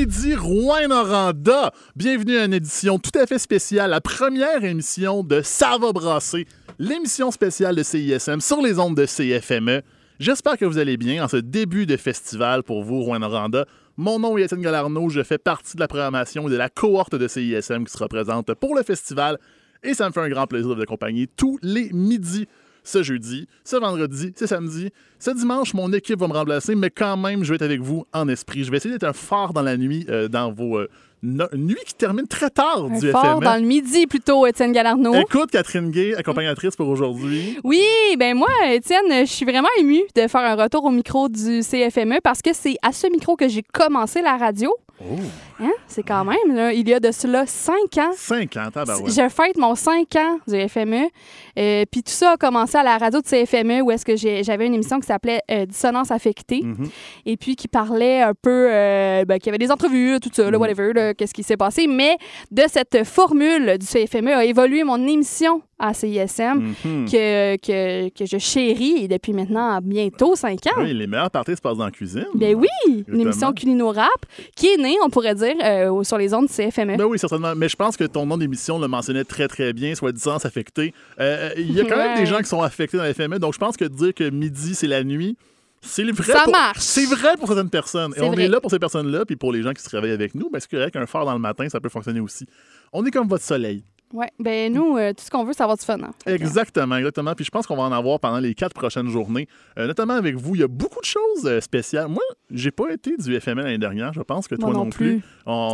midi, Rouen-Noranda. Bienvenue à une édition tout à fait spéciale, la première émission de Ça va brasser, l'émission spéciale de CISM sur les ondes de CFME. J'espère que vous allez bien en ce début de festival pour vous, Rouen-Noranda. Mon nom est Étienne Galarno, je fais partie de la programmation et de la cohorte de CISM qui se représente pour le festival et ça me fait un grand plaisir de vous accompagner tous les midis ce jeudi, ce vendredi, ce samedi. Ce dimanche, mon équipe va me remplacer, mais quand même, je vais être avec vous en esprit. Je vais essayer d'être un phare dans la nuit, euh, dans vos euh, no- nuits qui terminent très tard Un du fort FME. dans le midi plutôt, Étienne Galarno. Écoute, Catherine Gay, accompagnatrice pour aujourd'hui. Oui, ben moi, Étienne, je suis vraiment émue de faire un retour au micro du CFME parce que c'est à ce micro que j'ai commencé la radio. Oh, Hein? C'est quand même, là, il y a de cela cinq ans. 5 ans, tabarouette. Je fête mon 5 ans du FME. Euh, Puis tout ça a commencé à la radio de CFME où est-ce que j'avais une émission qui s'appelait euh, Dissonance affectée Mhm. et puis qui parlait un peu, euh, ben, qui avait des entrevues, tout ça, là, Mhm. whatever, qu'est-ce qui s'est passé. Mais de cette formule du CFME a évolué mon émission à CISM Mhm. que, que, que je chéris et depuis maintenant bientôt 5 ans. Oui, les meilleures parties se passent dans la cuisine. Ben oui, une Exactement. émission culino-rap qui est née, on pourrait dire, euh, sur les ondes du CFME. Ben oui, certainement. Mais je pense que ton nom d'émission le mentionnait très, très bien, soit distance affectée. Euh, Il y a quand même Ouais. des gens qui sont affectés dans la FME, donc je pense que dire que midi, c'est la nuit, c'est vrai. Ça pour- marche. C'est vrai pour certaines personnes. Et on vrai. est là pour ces personnes-là, puis pour les gens qui se réveillent avec nous, ben c'est correct qu'un phare dans le matin, ça peut fonctionner aussi. On est comme votre soleil. Ouais, ben nous, euh, tout ce qu'on veut, c'est avoir du fun. hein. Exactement, exactement. Puis je pense qu'on va en avoir pendant les quatre prochaines journées, Euh, notamment avec vous. Il y a beaucoup de choses euh, spéciales. Moi, j'ai pas été du FML l'année dernière. Je pense que toi Moi non, non plus.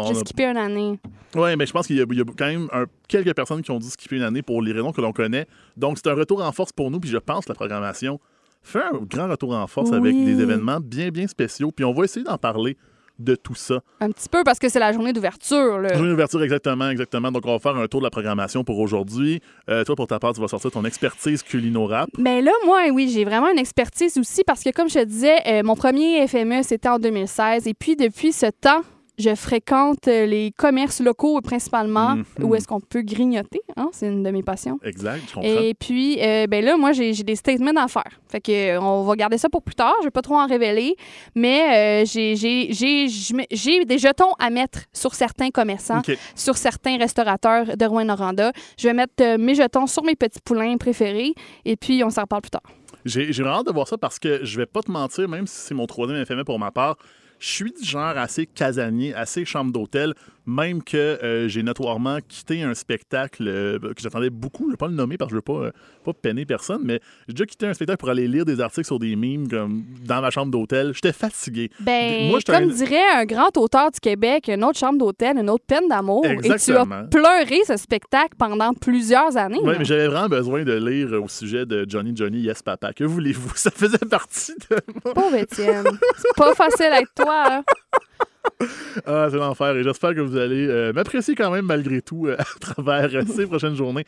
J'ai skippé une année. Oui, mais je pense qu'il y, a il y a quand même un- quelques personnes qui ont dû skipper une année pour les raisons que l'on connaît. Donc, c'est un retour en force pour nous. Puis je pense que la programmation fait un grand retour en force avec Oui. des événements bien, bien spéciaux. Puis on va essayer d'en parler de tout ça. Un petit peu parce que c'est la journée d'ouverture. là. Journée d'ouverture, exactement, exactement. Donc, on va faire un tour de la programmation pour aujourd'hui. Euh, toi, pour ta part, tu vas sortir ton expertise culino-rap. Mais là, moi, oui, j'ai vraiment une expertise aussi parce que, comme je te disais, euh, mon premier FME, c'était en 2016. Et puis, depuis ce temps, je fréquente euh, les commerces locaux principalement, Mhm. où est-ce qu'on peut grignoter. hein, C'est une de mes passions. Exact, je comprends. Et puis, euh, ben là, moi, j'ai des statements à faire. Fait que, euh, on va garder ça pour plus tard. Je vais pas trop en révéler. Mais euh, j'ai- des jetons à mettre sur certains commerçants, sur certains restaurateurs de Rouen-Noranda. Je vais mettre mes jetons sur mes petits poulains préférés. Et puis, on s'en reparle plus tard. J'ai j'ai vraiment hâte de voir ça parce que je vais pas te mentir, même si c'est mon troisième FME pour ma part, je suis du genre assez casanier, assez chambre d'hôtel, même que euh, j'ai notoirement quitté un spectacle euh, que j'attendais beaucoup. Je vais pas le nommer parce que je veux pas, euh, pas peiner personne, mais j'ai déjà quitté un spectacle pour aller lire des articles sur des mimes comme dans ma chambre d'hôtel. J'étais fatigué. Ben, Moi, comme un- dirait un grand auteur du Québec, une autre chambre d'hôtel, une autre peine d'amour. Et tu as pleuré ce spectacle pendant plusieurs années. Oui, mais j'avais vraiment besoin de lire au sujet de Johnny Johnny Yes Papa. Que voulez-vous? Ça faisait partie de moi. Pauvre Étienne. C'est pas facile avec toi. hein. Ah, c'est l'enfer. Et j'espère que vous allez euh, m'apprécier quand même malgré tout euh, à travers euh, ces prochaines journées.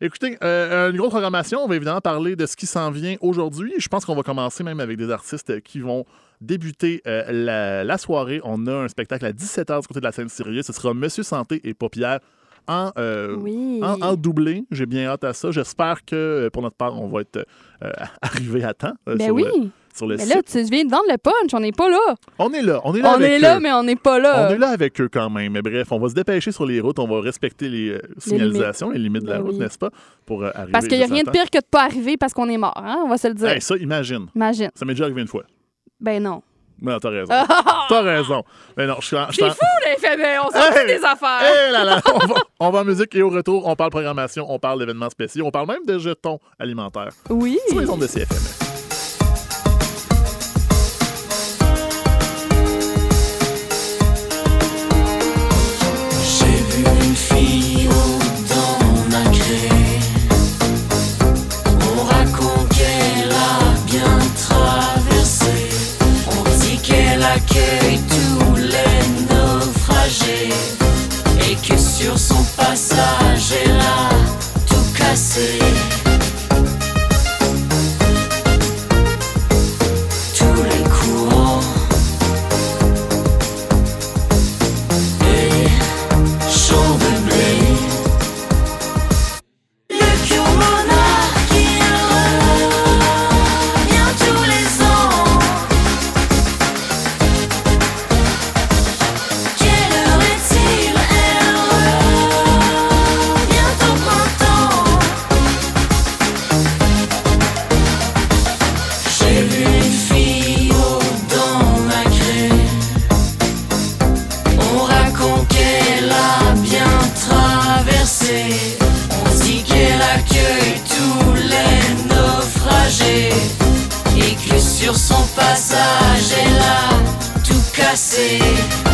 Écoutez, une grosse programmation. On va évidemment parler de ce qui s'en vient aujourd'hui. Je pense qu'on va commencer même avec des artistes qui vont débuter la, la soirée. On a un spectacle à 17h du côté de la scène sérieuse. Ce sera Monsieur Santé et Paupières en, euh, Oui. en, en doublé. J'ai bien hâte à ça. J'espère que pour notre part, on va être euh, arrivé à temps euh, Ben sur, oui. Sur le Mais site. là, tu viens de vendre le punch. On n'est pas là. On est là. On est là On avec est là, eux. mais on n'est pas là. On est là avec eux quand même. Mais bref, on va se dépêcher sur les routes. On va respecter les euh, signalisations, les limites, de la Ben route, n'est-ce pas? Pour euh, arriver. Parce qu'il n'y a rien de pire que de pas arriver parce qu'on est mort. Hein? On va se le dire. Hey, ça, imagine. Imagine. Ça m'est déjà arrivé une fois. Ben non. Non, t'as raison. T'as raison. Mais non, je suis C'est fou, les FME. On s'en Hey! des affaires. Là là, on va, on va en musique et au retour, on parle programmation, on parle d'événements spéciaux, on parle même de jetons alimentaires. Oui. Sur les ondes de. Accueille tous les naufragés. Et que sur son passage, tout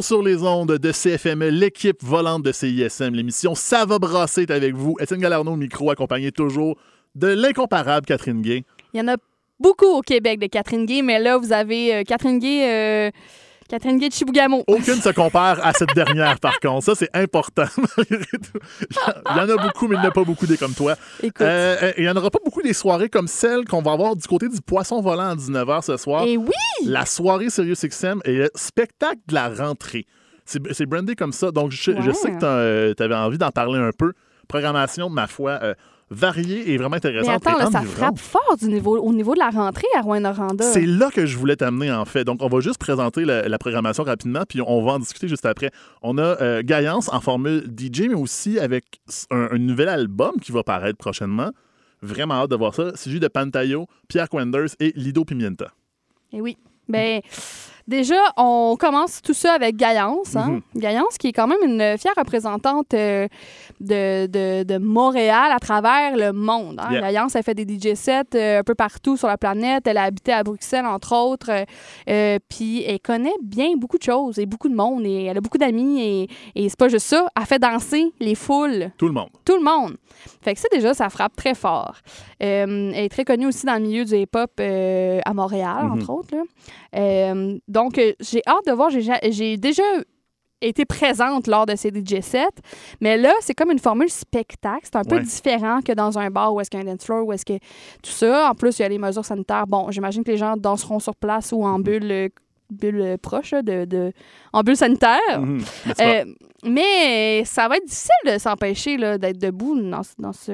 Sur les ondes de CFME, l'équipe volante de CISM, l'émission Ça va brasser est avec vous. Étienne Galarno au micro, accompagné toujours de l'incomparable Catherine Gay. Il y en a beaucoup au Québec de Catherine Gay, mais là, vous avez euh, Catherine Gay. euh, Catherine Gay de Chibougamau. Aucune se compare à cette dernière, par contre. Ça, c'est important. Il y en a beaucoup, mais il n'y en a pas beaucoup des comme toi. Écoute. Euh, euh, il n'y en aura pas beaucoup des soirées comme celle qu'on va avoir du côté du Poisson Volant à 19h ce soir. Et oui! La soirée Sirius XM et le spectacle de la rentrée. C'est brandé comme ça. Donc, je, sais que tu avais envie d'en parler un peu. Programmation, ma foi, euh, variée et vraiment Mais intéressante. attends, et là, ça frappe fort du niveau, au niveau de la rentrée à Rouen-Noranda. C'est là que je voulais t'amener, en fait. Donc, on va juste présenter la, la programmation rapidement, puis on va en discuter juste après. On a euh, Gaillance en formule DJ, mais aussi avec un, un nouvel album qui va paraître prochainement. Vraiment hâte de voir ça. C'est juste de Pantayo, Pierre Quenders et Lido Pimienta. Et oui. Ben, déjà, on commence tout ça avec Gaillance. Hein? Mhm. Gaillance, qui est quand même une fière représentante euh, de, de, de Montréal à travers le monde. Hein? Yeah. Gaillance, elle fait des DJ sets euh, un peu partout sur la planète. Elle a habité à Bruxelles, entre autres. Euh, Puis elle connaît bien beaucoup de choses et beaucoup de monde. Et elle a beaucoup d'amis. Et, et c'est pas juste ça. Elle fait danser les foules Tout le monde. tout le monde. Fait que ça, déjà, ça frappe très fort. Elle est très connue aussi dans le milieu du hip-hop à Montréal, Mhm. entre autres. là. Euh, donc, euh, j'ai hâte de voir. J'ai ja- J'ai déjà été présente lors de ces DJ sets, mais là, c'est comme une formule spectacle. C'est un peu différent que dans un bar où est-ce qu'il y a un dance floor, où est-ce que tout ça. En plus, il y a les mesures sanitaires. Bon, j'imagine que les gens danseront sur place ou en bulle, euh, bulle proche, de, de- en bulle sanitaire. Mhm. Euh, mais ça va être difficile de s'empêcher d'être debout dans, dans ce.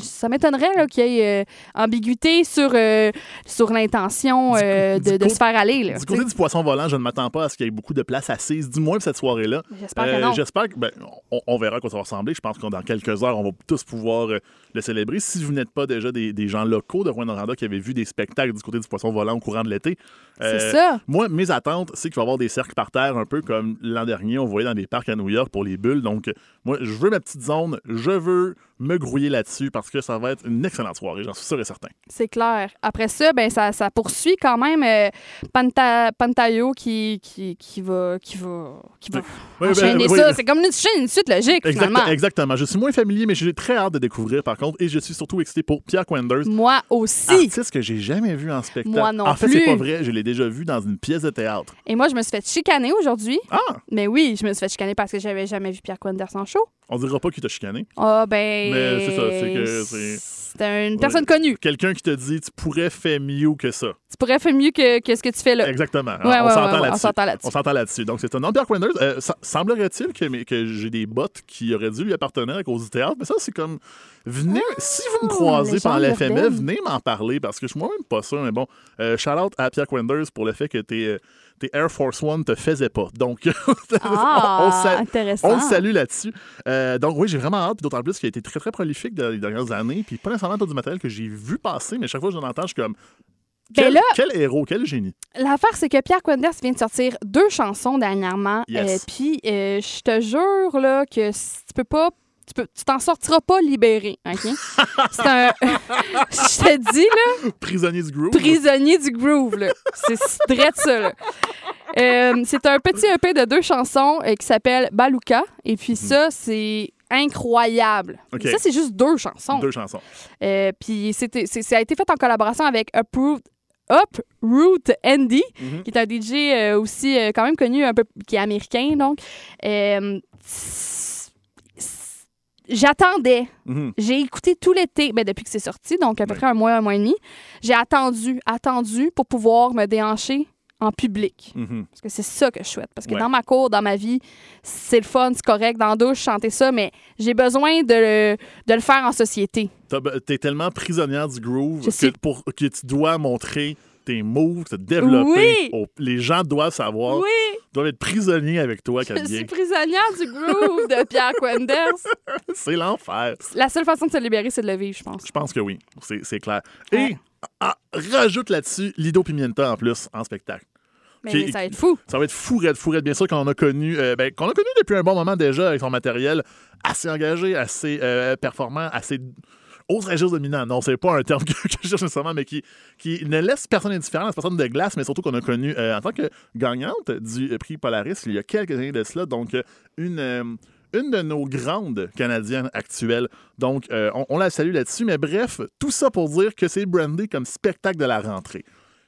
Ça m'étonnerait qu'il y ait euh, ambiguïté sur, euh, sur l'intention euh, de, se faire aller. Là, Du côté du poisson volant, je ne m'attends pas à ce qu'il y ait beaucoup de place assise, du moins pour cette soirée-là. J'espère que non. J'espère que ben, on, on verra à quoi ça va ressembler. Je pense que dans quelques heures, on va tous pouvoir le célébrer. Si vous n'êtes pas déjà des, des gens locaux de Rouen-Noranda qui avaient vu des spectacles du côté du poisson volant au courant de l'été, C'est ça. moi, mes attentes, c'est qu'il va y avoir des cercles par terre, un peu comme l'an dernier, on voyait dans des parcs à New York pour les bulles. Donc, moi, je veux ma petite zone, je veux me grouiller là-dessus parce que ça va être une excellente soirée, j'en suis sûr et certain. C'est clair. Après ça, ben, ça, ça poursuit quand même euh, Panta- Pantayo qui, qui, qui va. Qui va, qui va Oui, enchaîner ben, oui, ça. C'est comme une, une suite logique, exact- finalement. exactement. Je suis moins familier, mais j'ai très hâte de découvrir, par contre, et je suis surtout excité pour Pierre Quenders. Moi aussi. Artiste que j'ai jamais vu en spectacle. Moi non en fait, c'est pas vrai. Je l'ai déjà vu dans une pièce de théâtre. Et moi, je me suis fait chicaner aujourd'hui. Ah! Mais oui, je me suis fait chicaner parce que j'avais jamais vu Pierre Quenders en show. On dira pas qu'il t'a chicané. Ah, ben. Mais c'est ça, c'est que c'est- C'est une personne connue. Quelqu'un qui te dit tu pourrais faire mieux que ça. Tu pourrais faire mieux que, que ce que tu fais là. Exactement. Ouais, on ouais, s'entend on là-dessus. s'entend là-dessus. On s'entend là-dessus. Donc, c'est un nom. Pierre Quenders, euh, semblerait-il que, que j'ai des bottes qui auraient dû lui appartenir à cause du théâtre. Mais ça, c'est comme. Venez, si vous me croisez légende pendant la FME, urbaine. venez m'en parler parce que je suis moi-même pas sûr. Mais bon, euh, shout out à Pierre Quenders pour le fait que tes, euh, tes Air Force One te faisaient pas. Donc, Ah, on, le salue là-dessus. Euh, donc oui, j'ai vraiment hâte. D'autant plus qu'il a été très, très prolifique dans les dernières années. Puis pas nécessairement tout du matériel que j'ai vu passer, mais chaque fois que j'en entends, je suis comme... Ben Quel, là- quel héros, quel génie. L'affaire, c'est que Pierre Quenders vient de sortir deux chansons dernièrement. Yes. Euh, Puis, euh, je te jure là, que si tu peux pas. Tu peux- tu t'en sortiras pas libéré, OK? c'est un. Je te dis, là, Prisonnier du groove. prisonnier du groove, là. C'est de ça, là. Euh, c'est un petit EP de deux chansons euh, qui s'appelle Baluka. Et puis ça, c'est incroyable. Ça, c'est juste deux chansons. Deux chansons. Euh, puis c'était- c'est- ça a été fait en collaboration avec Uproot, Uproot Andy, Mhm. qui est un DJ euh, aussi quand même connu, un peu, qui est américain, donc. J'attendais. Mhm. J'ai écouté tout l'été, ben, depuis que c'est sorti, donc à peu Ouais. près un mois, un mois et demi. J'ai attendu, attendu pour pouvoir me déhancher en public. Mhm. Parce que c'est ça que je souhaite. Parce que Ouais. dans ma cour, dans ma vie, c'est le fun, c'est correct. Dans la douche, chanter ça, mais j'ai besoin de, le- de le faire en société. T'es tellement prisonnière du groove pour, que tu dois montrer tes moves, te développer. Oui. Au- les gens doivent savoir, Oui, doivent être prisonniers avec toi, je Camille. suis prisonnière du groove de Pierre Quenders. C'est l'enfer. La seule façon de se libérer, c'est de le vivre, je pense. Je pense que oui, c'est clair. Et ah, rajoute là-dessus Lido Pimienta en plus en spectacle. Mais Qui- ça va être fou. Ça va être fou, raide, fou, raide. Bien sûr qu'on a connu, euh, ben, qu'on a connu depuis un bon moment déjà avec son matériel assez engagé, assez euh, performant, assez oserais juste dominant. Non, c'est pas un terme que, je cherche nécessairement, mais qui, qui ne laisse personne indifférent, cette personne de glace, mais surtout qu'on a connu euh, en tant que gagnante du prix Polaris il y a quelques années de cela. Donc, euh, une. euh, une de nos grandes Canadiennes actuelles. Donc, on, la salue là-dessus. Mais bref, tout ça pour dire que c'est brandé comme spectacle de la rentrée.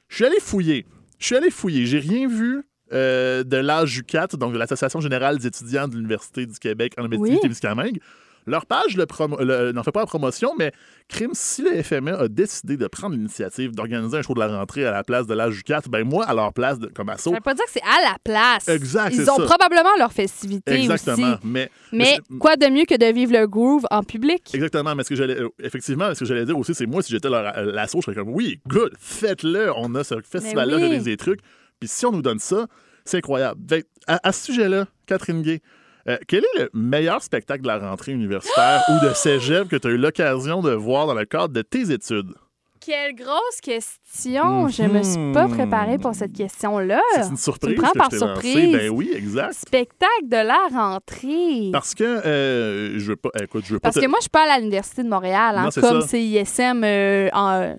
Je suis allé fouiller. Je suis allé fouiller. J'ai rien vu de l'AJUCAT, donc de l'Association générale des étudiants de l'Université du Québec en Abitibi-Témiscamingue. Leur page le n'en fait pas la promotion, mais crime, si le FME a décidé de prendre l'initiative d'organiser un show de la rentrée à la place de l'AJUCAT, ben moi, à leur place, de- comme asso, Ça veut pas dire que c'est à la place. Exact, Ils ont ça. probablement leur festivité exactement. aussi. Mais, Mais quoi de mieux que de vivre le groove en public? Exactement, mais ce que j'allais euh, effectivement, ce que j'allais dire aussi, c'est moi si j'étais leur euh, l'asso, je serais comme oui, good, faites-le, on a ce festival-là, oui. réalise des trucs. Puis si on nous donne ça, c'est incroyable. Que, à, à ce sujet-là, Catherine Gay, euh, quel est le meilleur spectacle de la rentrée universitaire ou de cégep que tu as eu l'occasion de voir dans le cadre de tes études? Quelle grosse question! Je me suis pas préparée pour cette question-là. C'est une surprise prends que par je t'ai lancée. surprise. Ben oui, exact. Spectacle de la rentrée. Parce que euh, je veux pas. Écoute, je veux pas. Parce que moi, je suis pas à l'Université de Montréal, hein, Non, comme ça. CISM euh, en,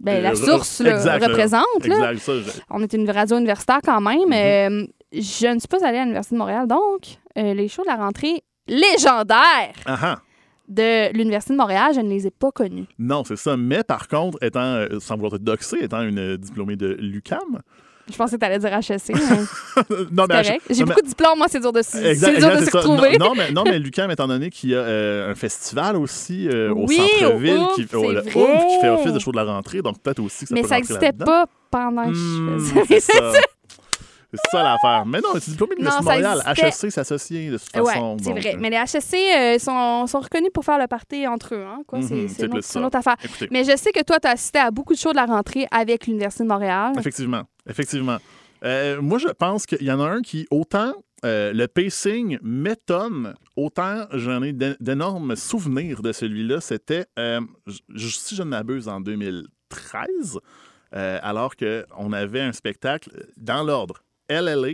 ben, la Euh, source exact, représente. là. Exact, ça. je- On est une radio universitaire quand même. Euh, je ne suis pas allée à l'Université de Montréal, donc euh, les shows de la rentrée légendaires de l'Université de Montréal, je ne les ai pas connus. Non, c'est ça. Mais par contre, étant, euh, sans vouloir te doxer, étant une euh, diplômée de l'UCAM. Je pensais que tu allais dire HEC. mais non, c'est correct. J'ai beaucoup de diplômes, moi, c'est dur de, c'est dur se retrouver. Non, non, mais, non, mais l'UQAM, étant donné qu'il y a euh, un festival aussi euh, au Oui, centre-ville, qui, le. Oomph, qui fait office de show de la rentrée, donc peut-être aussi que ça mais peut ça n'existait pas pendant que Hmm, je faisais. c'est ça. C'est ça l'affaire. Mais non, c'est diplômé de Non, l'Université de ça Montréal. existait. HEC s'associe de toute Ouais, façon. c'est donc, vrai. euh, Mais les HEC euh, sont, sont reconnus pour faire le party entre eux. Hein, quoi. Mhm, c'est, c'est c'est, une autre, c'est ça. une autre affaire. Écoutez, Mais je sais que toi, tu as assisté à beaucoup de shows de la rentrée avec l'Université de Montréal. effectivement. Effectivement. Euh, moi, je pense qu'il y en a un qui, autant euh, le pacing m'étonne, autant j'en ai d'é- d'énormes souvenirs de celui-là. C'était, euh, si je ne m'abuse, en 2013, euh, alors qu'on avait un spectacle dans l'ordre. LLA,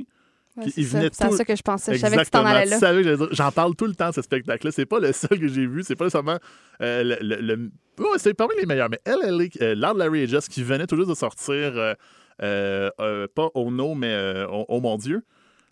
Ouais, c'est ça. C'est à tout- ça que je pensais. Je savais que tu t'en allais là. J'en parle tout le temps, ce spectacle-là. C'est pas le seul que j'ai vu. C'est pas seulement euh, le. le- le- Ouais, c'est parmi les meilleurs. Mais LLA, euh, Lord Larry et Just, qui venait tout juste de sortir, euh, euh, pas Oh No, mais euh, oh, Oh mon Dieu.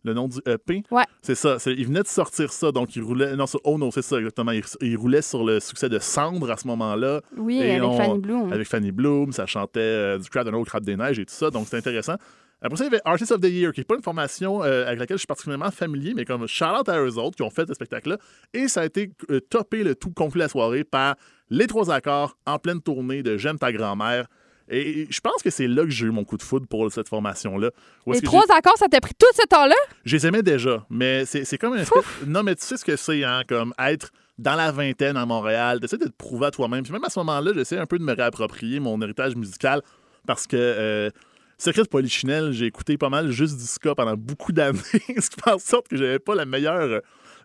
Le nom du EP. Ouais. C'est ça. il venait de sortir ça. Donc, il roulait. Non, c'est Oh No, c'est ça, exactement. Il, il roulait sur le succès de Cendre à ce moment-là. Oui, Et avec on- Fanny Bloom. Avec Fanny Bloom, ça chantait du Crab de Crab des Neiges et tout ça. Donc, c'est intéressant. Après ça, il y avait Artist of the Year, qui n'est pas une formation euh, avec laquelle je suis particulièrement familier, mais comme shout-out à eux autres qui ont fait ce spectacle-là. Et ça a été euh, topé, le tout conclu la soirée, par les trois accords en pleine tournée de J'aime ta grand-mère. Et je pense que c'est là que j'ai eu mon coup de foudre pour cette formation-là. Les trois accords, ça t'a pris tout ce temps-là? je les aimais déjà, mais c'est c'est comme un espèce- Non, mais tu sais ce que c'est, hein, comme être dans la vingtaine à Montréal, d'essayer de te prouver à toi-même. Puis même à ce moment-là, j'essaie un peu de me réapproprier mon héritage musical parce que euh, Secret de Polichinelle, j'ai écouté pas mal juste du ska pendant beaucoup d'années, ce qui fait en sorte que j'avais pas la meilleure,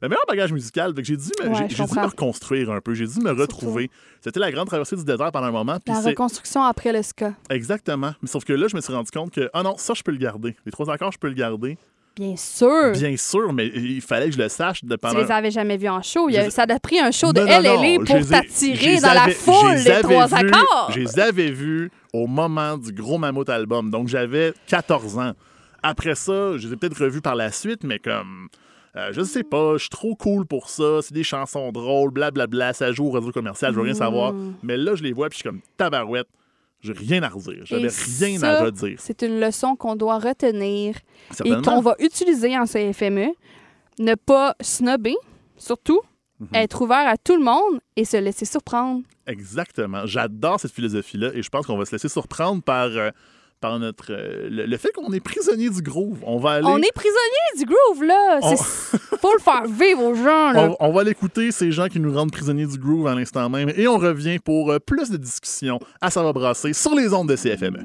le meilleur bagage musical. J'ai dû, me, Ouais, j'ai- dû me reconstruire un peu, j'ai dû me retrouver. C'était la grande traversée du désert pendant un moment. La reconstruction après le ska. Exactement. Mais sauf que là, je me suis rendu compte que, ah non, ça, je peux le garder. Les trois accords, je peux le garder. Bien sûr. Bien sûr, mais il fallait que je le sache de Tu pendant. les avais jamais vus en show. Il a- les- ça a pris un show de je pour les t'attirer les dans la foule, les avais trois vus- accords. Je les avais vus au moment du gros Mammouth album. Donc, j'avais 14 ans. Après ça, je les ai peut-être revus par la suite, mais comme. euh, je sais pas, je suis trop cool pour ça. C'est des chansons drôles, blablabla. Ça joue au réseau commercial, je veux rien savoir. Mm. Mais là, je les vois, puis je suis comme tabarouette. J'ai rien à redire. J'avais Et rien ça, à redire. C'est une leçon qu'on doit retenir et qu'on va utiliser en CFME. Ne pas snobber, surtout. Mhm. Être ouvert à tout le monde et se laisser surprendre. Exactement. J'adore cette philosophie-là et je pense qu'on va se laisser surprendre par, euh, par notre, euh, le, le fait qu'on est prisonnier du groove. On va aller. On est prisonnier du groove, là. On- Faut le faire vivre aux gens, là. On, on va l'écouter, ces gens qui nous rendent prisonniers du groove à l'instant même. Et on revient pour euh, plus de discussions à Ça va brasser sur les ondes de CFME.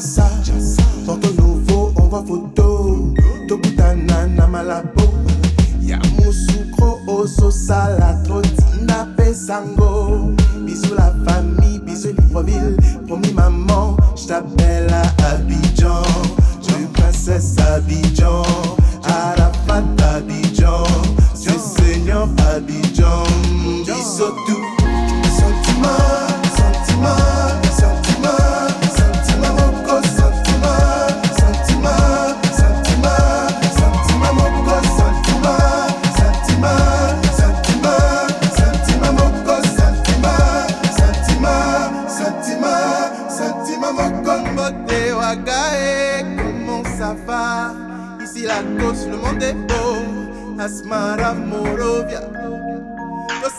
passa.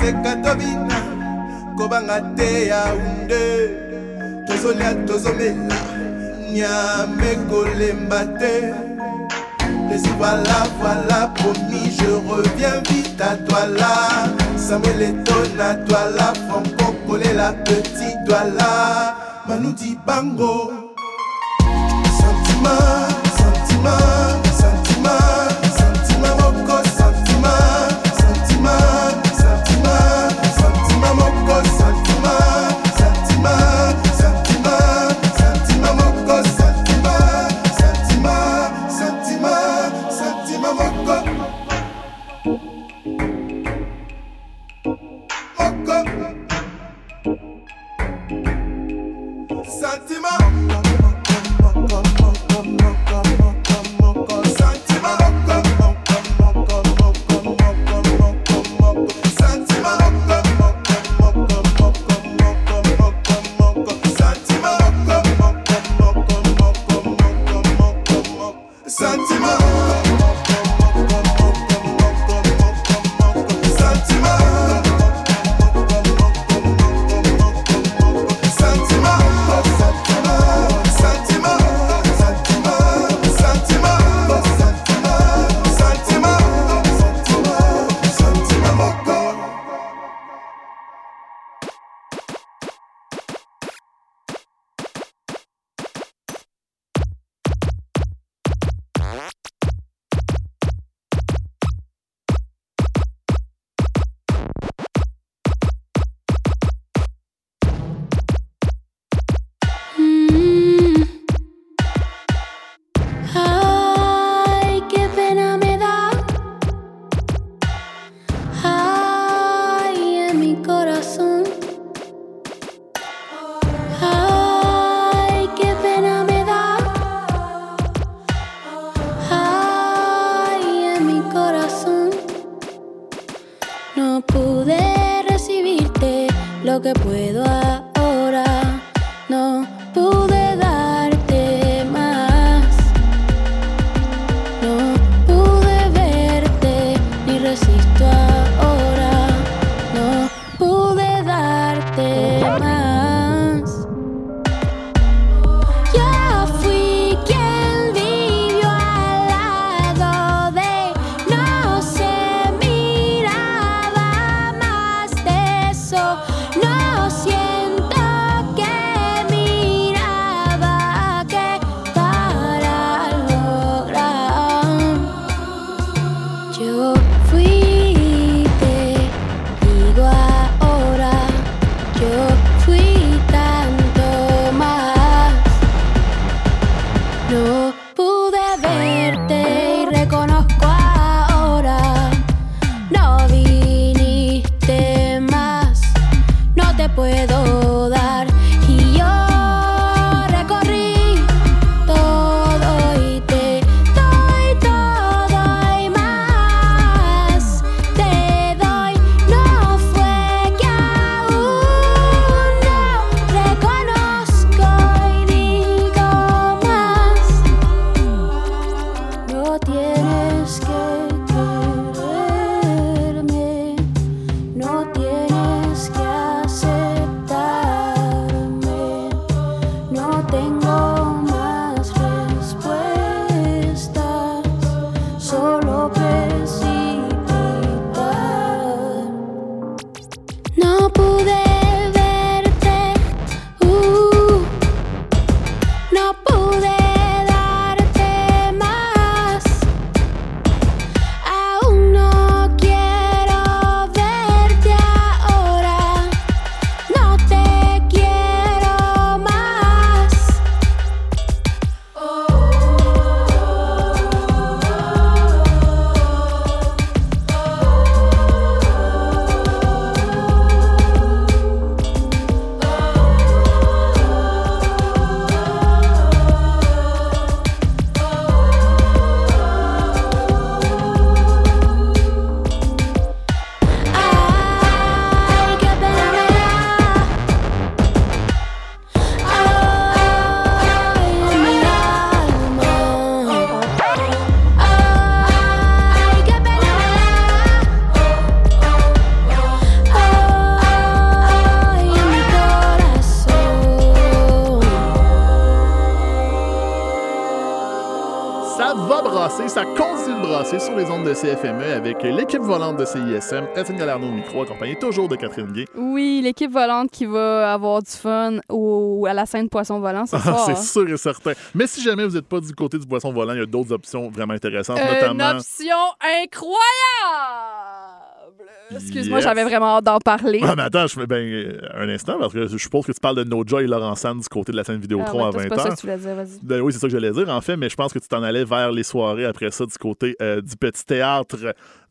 Toseka tobina kobanga te yaunde tozolia tozomela nyame kolemba te. Voilà voilà promis je reviens vite à toi là. Samuel eton à toi là franco kolela petit doigt là. Manudi bango sentiment sentiment CFME avec l'équipe volante de CISM, Étienne Galarno au micro, accompagné toujours de Catherine Gay. Oui, l'équipe volante qui va avoir du fun au, à la scène Poisson Volant ce Ah, c'est sûr et certain. Mais si jamais vous n'êtes pas du côté du poisson volant, il y a d'autres options vraiment intéressantes, Une notamment. option incroyable! Excuse-moi, Yes. j'avais vraiment hâte d'en parler. Ah, mais attends, je fais ben, un instant, parce que je suppose que tu parles de No Joy et Laurent Sand du côté de la scène Vidéotron Ah ouais, à toi, 20 c'est pas ça que tu voulais dire, vas-y. Ben oui, c'est ça que j'allais dire, en fait, mais je pense que tu t'en allais vers les soirées après ça du côté euh, du petit théâtre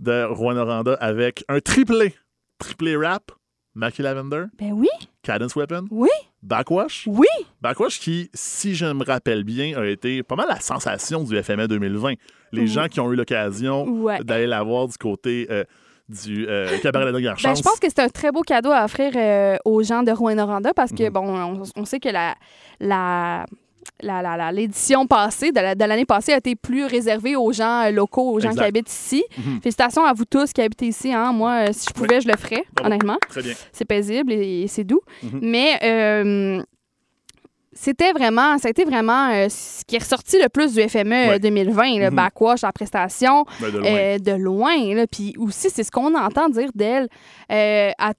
de Rouen-Noranda avec un triplé. Triplé rap, Mackie Lavender, Ben oui, Cadence Weapon, oui, Backwash. oui. Backwash qui, si je me rappelle bien, a été pas mal la sensation du FME 2020. Les gens qui ont eu l'occasion Ouais. d'aller la voir du côté euh, du euh, Cabaret de la Dernière Ben, je pense que c'est un très beau cadeau à offrir euh, aux gens de Rouen-Noranda parce que, Mhm. bon, on, on sait que la, la, l'édition passée, de, la- de l'année passée, a été plus réservée aux gens euh, locaux, aux gens Exact. qui habitent ici. Mhm. Félicitations à vous tous qui habitez ici. Hein. Moi, euh, si je pouvais, je le ferais, Bravo. honnêtement. Très bien. C'est paisible et, et c'est doux. Mhm. Mais euh, c'était vraiment, ça a été vraiment euh, ce qui est ressorti le plus du FME euh, Ouais. 2020, le backwash, la prestation, Ben, de loin. euh, de loin. là. Puis aussi, c'est ce qu'on entend dire d'elle. euh, à-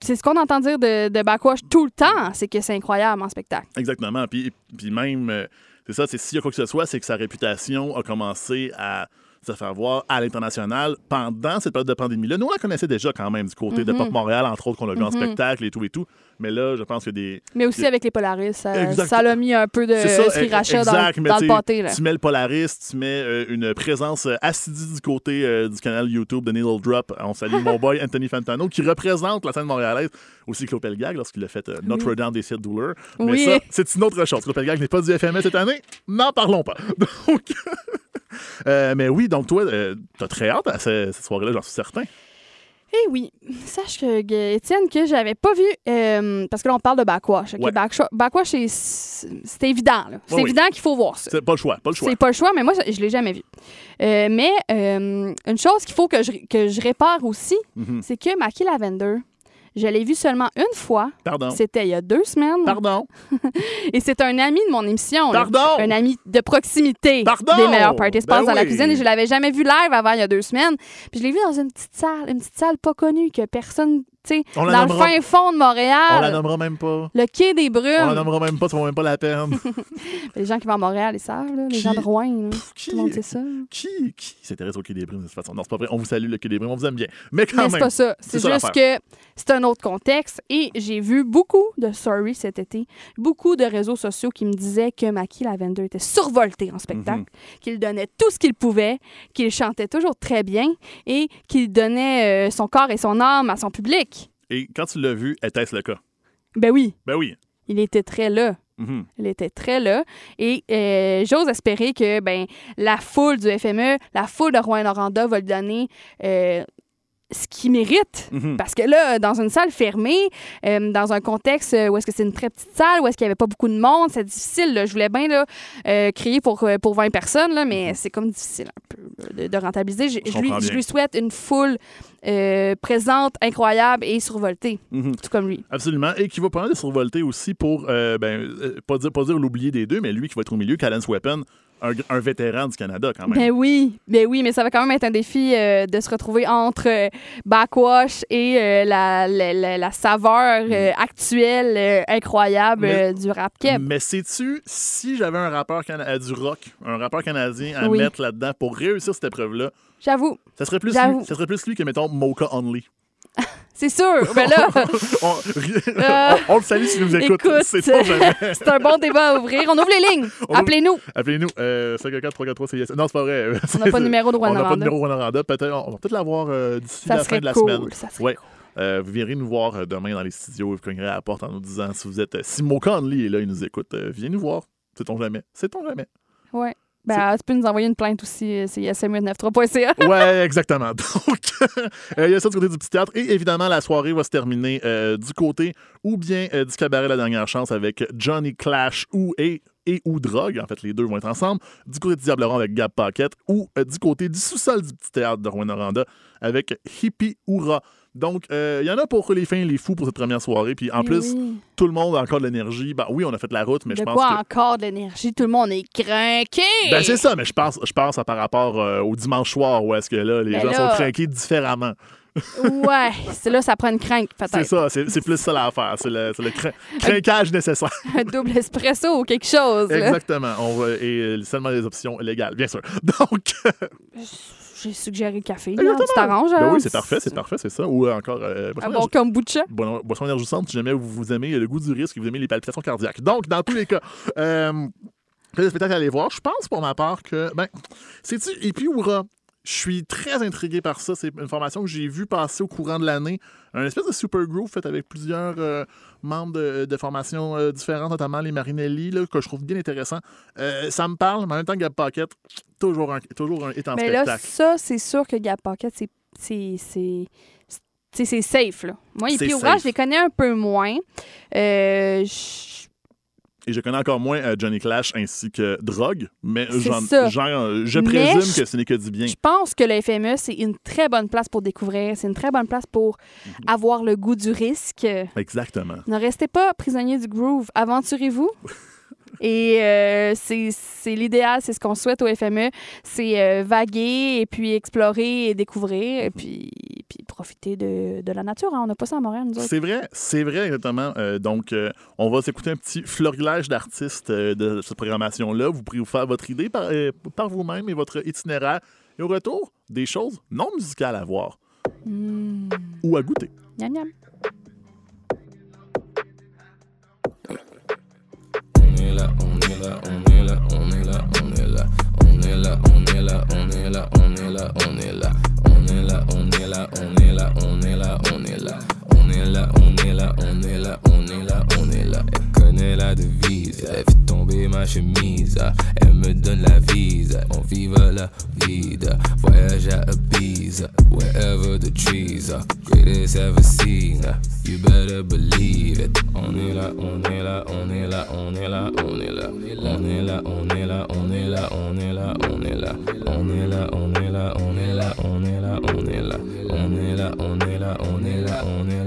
c'est ce qu'on entend dire de, de backwash tout le temps, c'est que c'est incroyable en spectacle. Exactement. Puis, puis même, c'est ça, c'est s'il y a quoi que ce soit, c'est que sa réputation a commencé à se faire voir à l'international pendant cette période de pandémie-là. Nous, on la connaissait déjà quand même du côté de Mhm. Pop Montréal, entre autres, qu'on a vu en Mhm. spectacle et tout et tout. Mais là, je pense que des. Mais aussi avec les Polaris, ça, ça l'a mis un peu de sriracha dans, mais dans tu le pâté. Là. Tu mets le Polaris, tu mets euh, une présence euh, assidue du côté euh, du canal YouTube de Needle Drop. On salue mon boy Anthony Fantano, qui représente la scène montréalaise, aussi Claude Pelgag, lorsqu'il a fait euh, Notre-Dame des Ciels douleurs. Mais Oui. ça, c'est une autre chose. Claude Pelgag n'est pas du FMS cette année. N'en parlons pas. Donc, euh, mais oui, donc toi, tu as très hâte à ce- cette soirée-là, j'en suis certain. Eh oui, sache que, que, Étienne, que j'avais pas vu, euh, parce que là, on parle de backwash. ok? Ouais. Backwash, backwash, c'est- c'est évident. là. C'est Ouais, évident qu'il faut voir ça. C'est pas le choix, pas le choix. C'est pas le choix, mais moi, je, je l'ai jamais vu. Euh, mais euh, une chose qu'il faut que je, que je répare aussi, Mhm. c'est que Maki Lavender, je l'ai vu seulement une fois. Pardon. C'était il y a deux semaines. Pardon. Et c'est un ami de mon émission. là. Pardon. Un ami de proximité Pardon. des meilleurs parties se Ben passent dans la cuisine. Et je l'avais jamais vu live avant il y a deux semaines. Puis je l'ai vu dans une petite salle, une petite salle pas connue que personne, tu sais, On dans le fin fond de On la Montréal. nommera même pas. Le quai des On la Brumes. nommera même pas, ça vaut même pas la peine. Les gens qui vont à Montréal, ils savent, là. les Qui- gens de Rouen. qui- Tout le monde sait ça. qui, qui? S'intéresse au Quai des Brumes de toute façon? Non, c'est pas vrai. On vous salue, le Quai des Brumes. On vous aime bien. Mais quand Mais même. c'est pas ça. C'est juste que c'est un autre contexte. Et j'ai vu beaucoup de stories cet été, beaucoup de réseaux sociaux qui me disaient que Maki Lavender était survolté en spectacle, Mhm. qu'il donnait tout ce qu'il pouvait, qu'il chantait toujours très bien et qu'il donnait euh, son corps et son âme à son public. Et quand tu l'as vu, était-ce le cas? Ben oui, Ben oui. il était très là. Mhm. Il était très là. Et euh, j'ose espérer que ben, la foule du FME, la foule de Rouen-Noranda va lui donner euh, ce qu'il mérite. Mhm. Parce que là, dans une salle fermée, euh, dans un contexte où est-ce que c'est une très petite salle, où est-ce qu'il n'y avait pas beaucoup de monde, c'est difficile. là. Je voulais bien là, euh, crier pour, euh, pour 20 personnes, là, mais c'est comme difficile un peu de, de rentabiliser. Je, lui, je souhaite une foule euh, présente, incroyable et survoltée, Mhm. tout comme lui. Absolument. Et qui va mal de survolter aussi pour, euh, ben, euh, pas dire, pas dire l'oublier des deux, mais lui qui va être au milieu, Callens Weapon, un, un vétéran du Canada quand même. Ben oui, ben oui, mais ça va quand même être un défi euh, de se retrouver entre euh, backwash et euh, la, la, la- la saveur euh, actuelle incroyable Mm. Mais- du rap keb. Mais sais-tu, si j'avais un rappeur du rock, un rappeur canadien à Oui. mettre là-dedans pour réussir cette épreuve-là, J'avoue, ça serait plus lui, ça serait plus lui que, mettons, Mocha Only. c'est sûr. Ben là, on, Euh, on- on le salue s'il nous écoute. écoute, C'est c'est un bon débat à ouvrir. On ouvre les lignes. Appelez-nous. Appelez-nous. Euh, 514 343 CIS. Non, c'est pas vrai. On n'a pas de numéro de On n'a pas de Rwanda. numéro Rwanda. Peut-être, on va peut-être l'avoir euh, d'ici la fin de la cool. semaine. Ça serait Ouais. cool. Euh, vous viendrez nous voir demain dans les studios. Vous cognerez à la porte en nous disant si vous êtes. si Mo Conley est là, il nous écoute. euh, viens nous voir. Sait-on jamais? Sait-on jamais? Ouais. Ben, tu peux nous envoyer une plainte aussi. euh, C'est sm893.ca. Ouais, exactement. Donc, euh, il y a ça du côté du petit théâtre. Et évidemment, la soirée va se terminer euh, du côté ou bien euh, du cabaret La Dernière Chance avec Johnny Clash ou et, et ou Drogue. En fait, les deux vont être ensemble. Du côté du Diableron avec Gab Pocket ou euh, du côté du sous-sol du petit théâtre de Rouen-Noranda avec Hippie Oura. Donc, euh, il y en a pour les fins les fous pour cette première soirée. Puis en Mais plus, oui. tout le monde a encore de l'énergie. Ben oui, on a fait la route, mais de je pense quoi que. encore de l'énergie? Tout le monde est craqué. Ben c'est ça, mais je pense, je pense à par rapport euh, au dimanche soir où est-ce que là, les Ben gens là- sont craqués différemment. Ouais, c'est là, ça prend une crinque, C'est ça, c'est plus ça l'affaire. C'est le, c'est le crinquage nécessaire. Un double espresso ou quelque chose. là. Exactement. On et euh, seulement les options légales, bien sûr. Donc, J'ai suggéré le café. là. Tu t'arranges? ben hein? oui, c'est parfait, c'est parfait, c'est ça. Ou encore, euh, Un boisson, bon kombucha. énergi- boisson énergisante si jamais vous, vous aimez le goût du risque et vous aimez les palpitations cardiaques. Donc, dans tous les cas, euh, le spectacle à aller voir. Je pense pour ma part que, ben, c'est-tu, et puis Oura, je suis très intrigué par ça. C'est une formation que j'ai vue passer au courant de l'année. Un espèce de super group fait avec plusieurs euh, membres de, de formations euh, différentes, notamment les Marinelli, là, que je trouve bien intéressant. Euh, ça me parle, mais en même temps, Gab Pocket, toujours un, toujours un hit en Mais là, ça, c'est sûr que Gap Pocket, c'est. c'est- safe, là. Moi, Oura, safe. je les connais un peu moins. Je- Et je connais encore moins euh, Johnny Clash ainsi que Drogue, mais j'en- euh, je présume que ce n'est que du bien. Je pense que le FME, c'est une très bonne place pour découvrir. C'est une très bonne place pour Mhm. avoir le goût du risque. Exactement. Ne restez pas prisonnier du groove. Aventurez-vous. Et euh, c'est l'idéal, c'est ce qu'on souhaite au FME. C'est euh, vaguer et puis explorer et découvrir et puis, puis profiter de, de la nature. hein. On n'a pas ça à Montréal, nous autres. C'est vrai, c'est vrai, exactement. Euh, donc, euh, on va s'écouter un petit florilège d'artistes de cette programmation-là. Vous pourrez vous faire votre idée par, par vous-même et votre itinéraire. Et au retour, des choses non musicales à voir Mm. ou à goûter. Miam, miam. Est là, on est là, on est là, on est là, on est là. On est là, on est là, on est là, on est là, on est là. On est là, on est là, on est là, on est là, on est là. On est là, on est là, on est là, on est là, on est là. Elle connaît la devise, elle fait tomber ma chemise. Elle me donne la vise. On vive la vida. Voyage à Ibiza. Wherever the trees are. Greatest ever seen. You better believe it. On est là, on est là, on est là, on est là, on est là. On est là, on est là, on est là, on est là, on est là. On est là, on est là, on est là, on est là, on est là. On est là, on est là, on est là, on est là,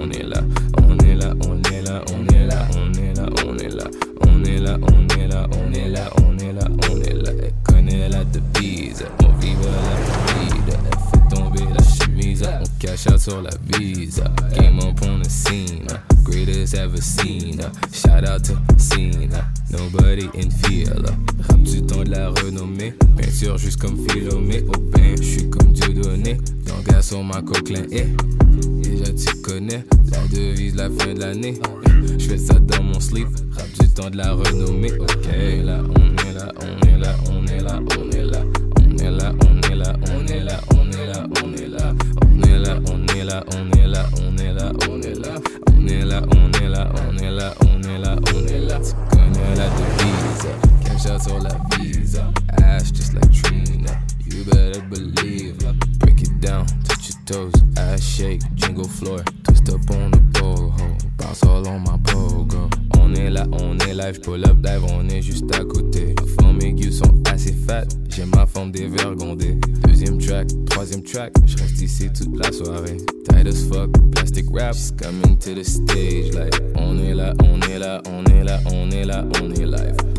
on est là, on est là. On est là, on est là, on est là, on est là, on est là. On est là, on est là, on est là, on est là. Elle connaît la devise, on vive la vida. Elle fait tomber la chemise, on cache sur la visa. Game up on the scene, greatest ever seen. Shout out to Cena, nobody in fear. Rap du temps de la renommée, peinture juste comme Philomé. Au pain, j'suis comme Dieu donné. Ganga sur ma coquelin et déjà tu connais la devise la fin de l'année. J'fais ça dans mon slip, rap du temps de la renommée. Ok, là on est là, on est là, on est là, on est là. On est là, on est là, on est là, on est là, on est là. On est là, on est là, on est là, on est là, on est là. On est là, on est là, on est là, on est là, sur la visa. Ash just like Trina, you better believe. Break it down, touch your toes, ass shake, jingle floor. Twist up on the boho, bounce all on my pogo. On est là, on est live, pull up live, on est juste à côté. Ma forme aiguë sont assez fat, j'ai ma forme dévergondée. Deuxième track, troisième track, je reste ici toute la soirée. Tight as fuck, plastic rap, she's coming to the stage like. On est là, on est là, on est là, on est là, on est live.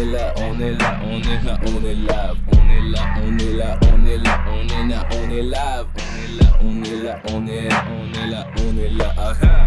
Est là, on est là, on est là, on est là, on est là. On est là, on est là, on est là, on est là, on est là. On est là, on est là, on est là, on est là,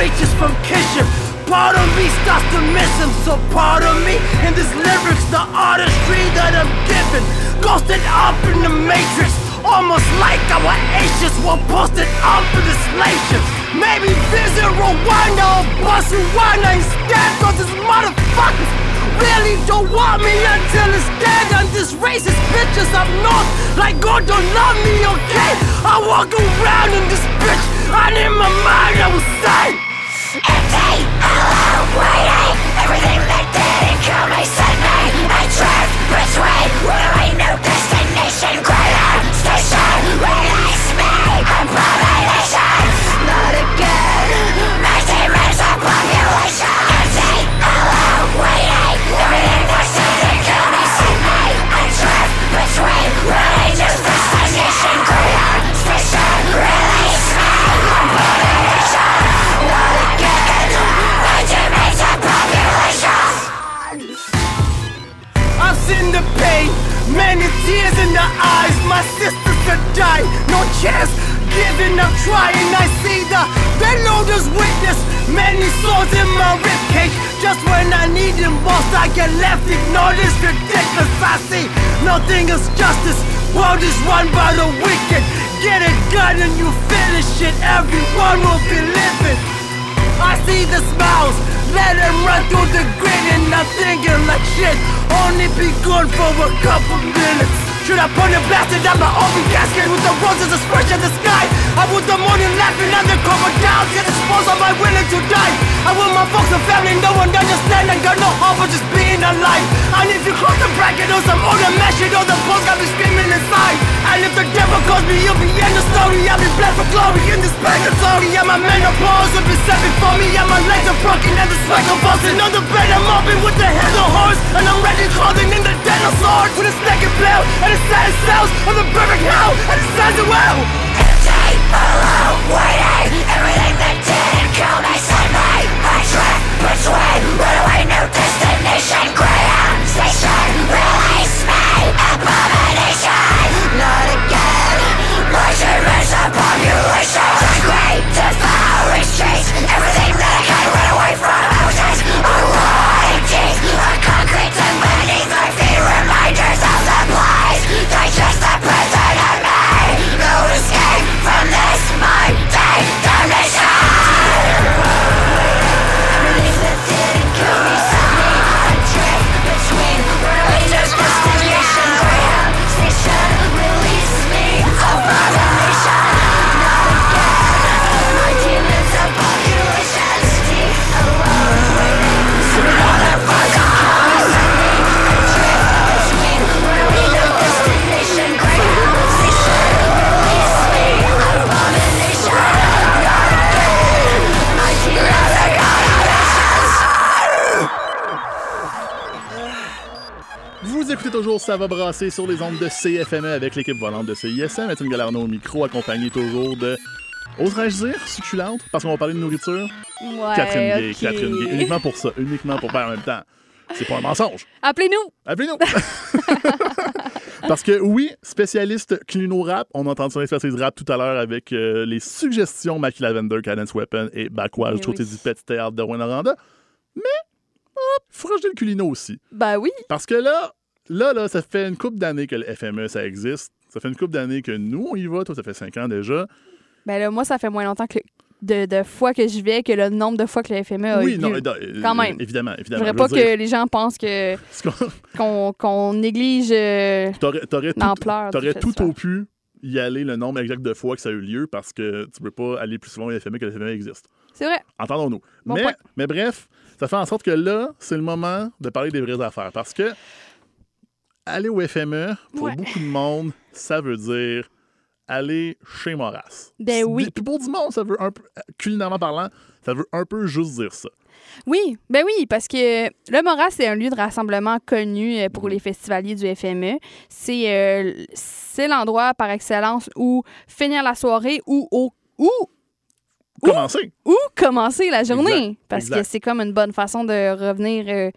reaches from kinship. Part of me starts to miss him, so part of me in this lyrics, the artistry that I'm given, ghosted up in the matrix, almost like our ashes were posted up in the slation. Maybe visit Rwanda or Botswana instead, cause these motherfuckers really don't want me until it's dead. And this racist bitches up north, like God don't love me, okay? I walk around in this bitch, and in my mind I will say, Right. Many tears in the eyes. My sisters have died, no chance, giving up, trying. I see the bellowers witness, many swords in my ribcage. Just when I need them most, I get left ignored. It's ridiculous. I see nothing is justice. World is run by the wicked. Get a gun and you finish it. Everyone will be living. I see the smiles, let them run through the grid and I'm thinking like shit, only be good for a couple minutes. Should I point a blasted at my open casket with the roses that spread in the sky? I want the morning laughing the cover down, get exposed, am I willing to die? I want my folks and family, no one understand, I got no hope of just being cross the bracket or some older you know the post got me screaming inside. And if the devil calls me, you'll be in the story, I'll be blessed for glory in this purgatory. Yeah, my menopause will be set before me, and my legs are broken and the sweat convulsing on the bed. I'm mopping with the head of horse, and I'm ready clothing in the of swords with a snake and bell, and the sad cells of the perfect hell, and it stands it well. Empty, alone, waiting Everything that didn't kill me Send me a trip between Runaway, no destination station Release me, abomination? Not again. A population Great devouring streets. Everything that I can run away from Houses, a rotting teeth A concrete and beneath my feet Reminders of the place Digest toujours Ça va brasser sur les ondes de CFME avec l'équipe volante de CISM. Étienne Galarno au micro, accompagné toujours de. Oserais-je dire succulente? Parce qu'on va parler de nourriture. Ouais, Catherine Gay. Catherine Gay. Uniquement pour ça, uniquement pour faire en même temps. C'est pas un mensonge. Appelez-nous! Appelez-nous! Parce que oui, spécialiste clino rap, on a entendu son expertise rap tout à l'heure avec euh, les suggestions Mackie Lavender, Cadence Weapon et Backwash Eh du côté oui. du petit théâtre de Rwanda. Mais, hop, rajouter le culino aussi. Ben oui. Parce que là, là, là, ça fait une couple d'années que le FME, ça existe. Ça fait une couple d'années que nous, on y va. Toi, ça fait cinq ans déjà. Ben là, moi, ça fait moins longtemps que de, de fois que j'y vais que le nombre de fois que le FME a oui, eu non, lieu. euh, Quand même. Évidemment, Je évidemment. voudrais Je pas veux dire, que les gens pensent que qu'on- qu'on néglige euh, t'aurais tout, l'ampleur t'aurais tout festival. au pu y aller le nombre exact de fois que ça a eu lieu parce que tu peux pas aller plus souvent au FME que le FME existe. C'est vrai. Entendons-nous. Bon mais, point. mais bref, ça fait en sorte que là, c'est le moment de parler des vraies affaires. Parce que aller au FME, pour Ouais. beaucoup de monde, ça veut dire aller chez Moras. Ben oui. Puis pour du monde, ça veut un peu, culinairement parlant, ça veut un peu juste dire ça. Oui, ben oui, parce que le Moras, c'est un lieu de rassemblement connu euh, pour les festivaliers du FME. C'est euh, c'est l'endroit par excellence où finir la soirée ou au ou Commencez! ou commencer la journée. Exact, Parce exact. que c'est comme une bonne façon de revenir, euh,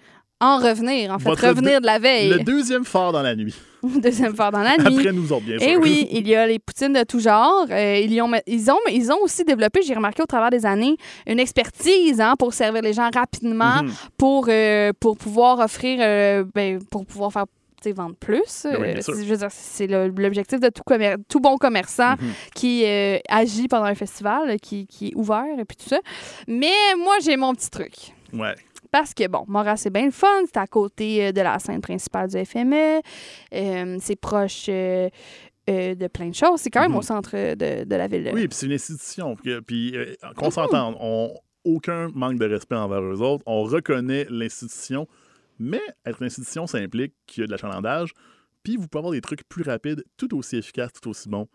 en revenir, en fait, Votre revenir de la veille. Le deuxième phare dans la nuit. Deuxième fois dans la nuit. Après nous autres, bien sûr. Et oui, il y a les poutines de tout genre. Euh, ils, y ont, ils, ont, ils ont aussi développé, j'ai remarqué au travers des années, une expertise hein, pour servir les gens rapidement, Mhm. pour, euh, pour pouvoir offrir, euh, ben, pour pouvoir faire vendre plus. Ben oui, c'est- l'objectif de tout, tout bon commerçant Mhm. qui euh, agit pendant un festival, qui, qui est ouvert et puis tout ça. Mais moi, j'ai mon petit truc. Ouais. Parce que, bon, Montréal, c'est bien le fun. C'est à côté euh, de la scène principale du FME. Euh, c'est proche euh, euh, de plein de choses. C'est quand même Mhm. au centre de, de la ville. Oui, puis c'est une institution. Puis, qu'on s'entende, on aucun manque de respect envers eux autres. On reconnaît l'institution, mais être une institution, ça implique qu'il y a de l'achalandage. Puis vous pouvez avoir des trucs plus rapides, tout aussi efficaces, tout aussi bons.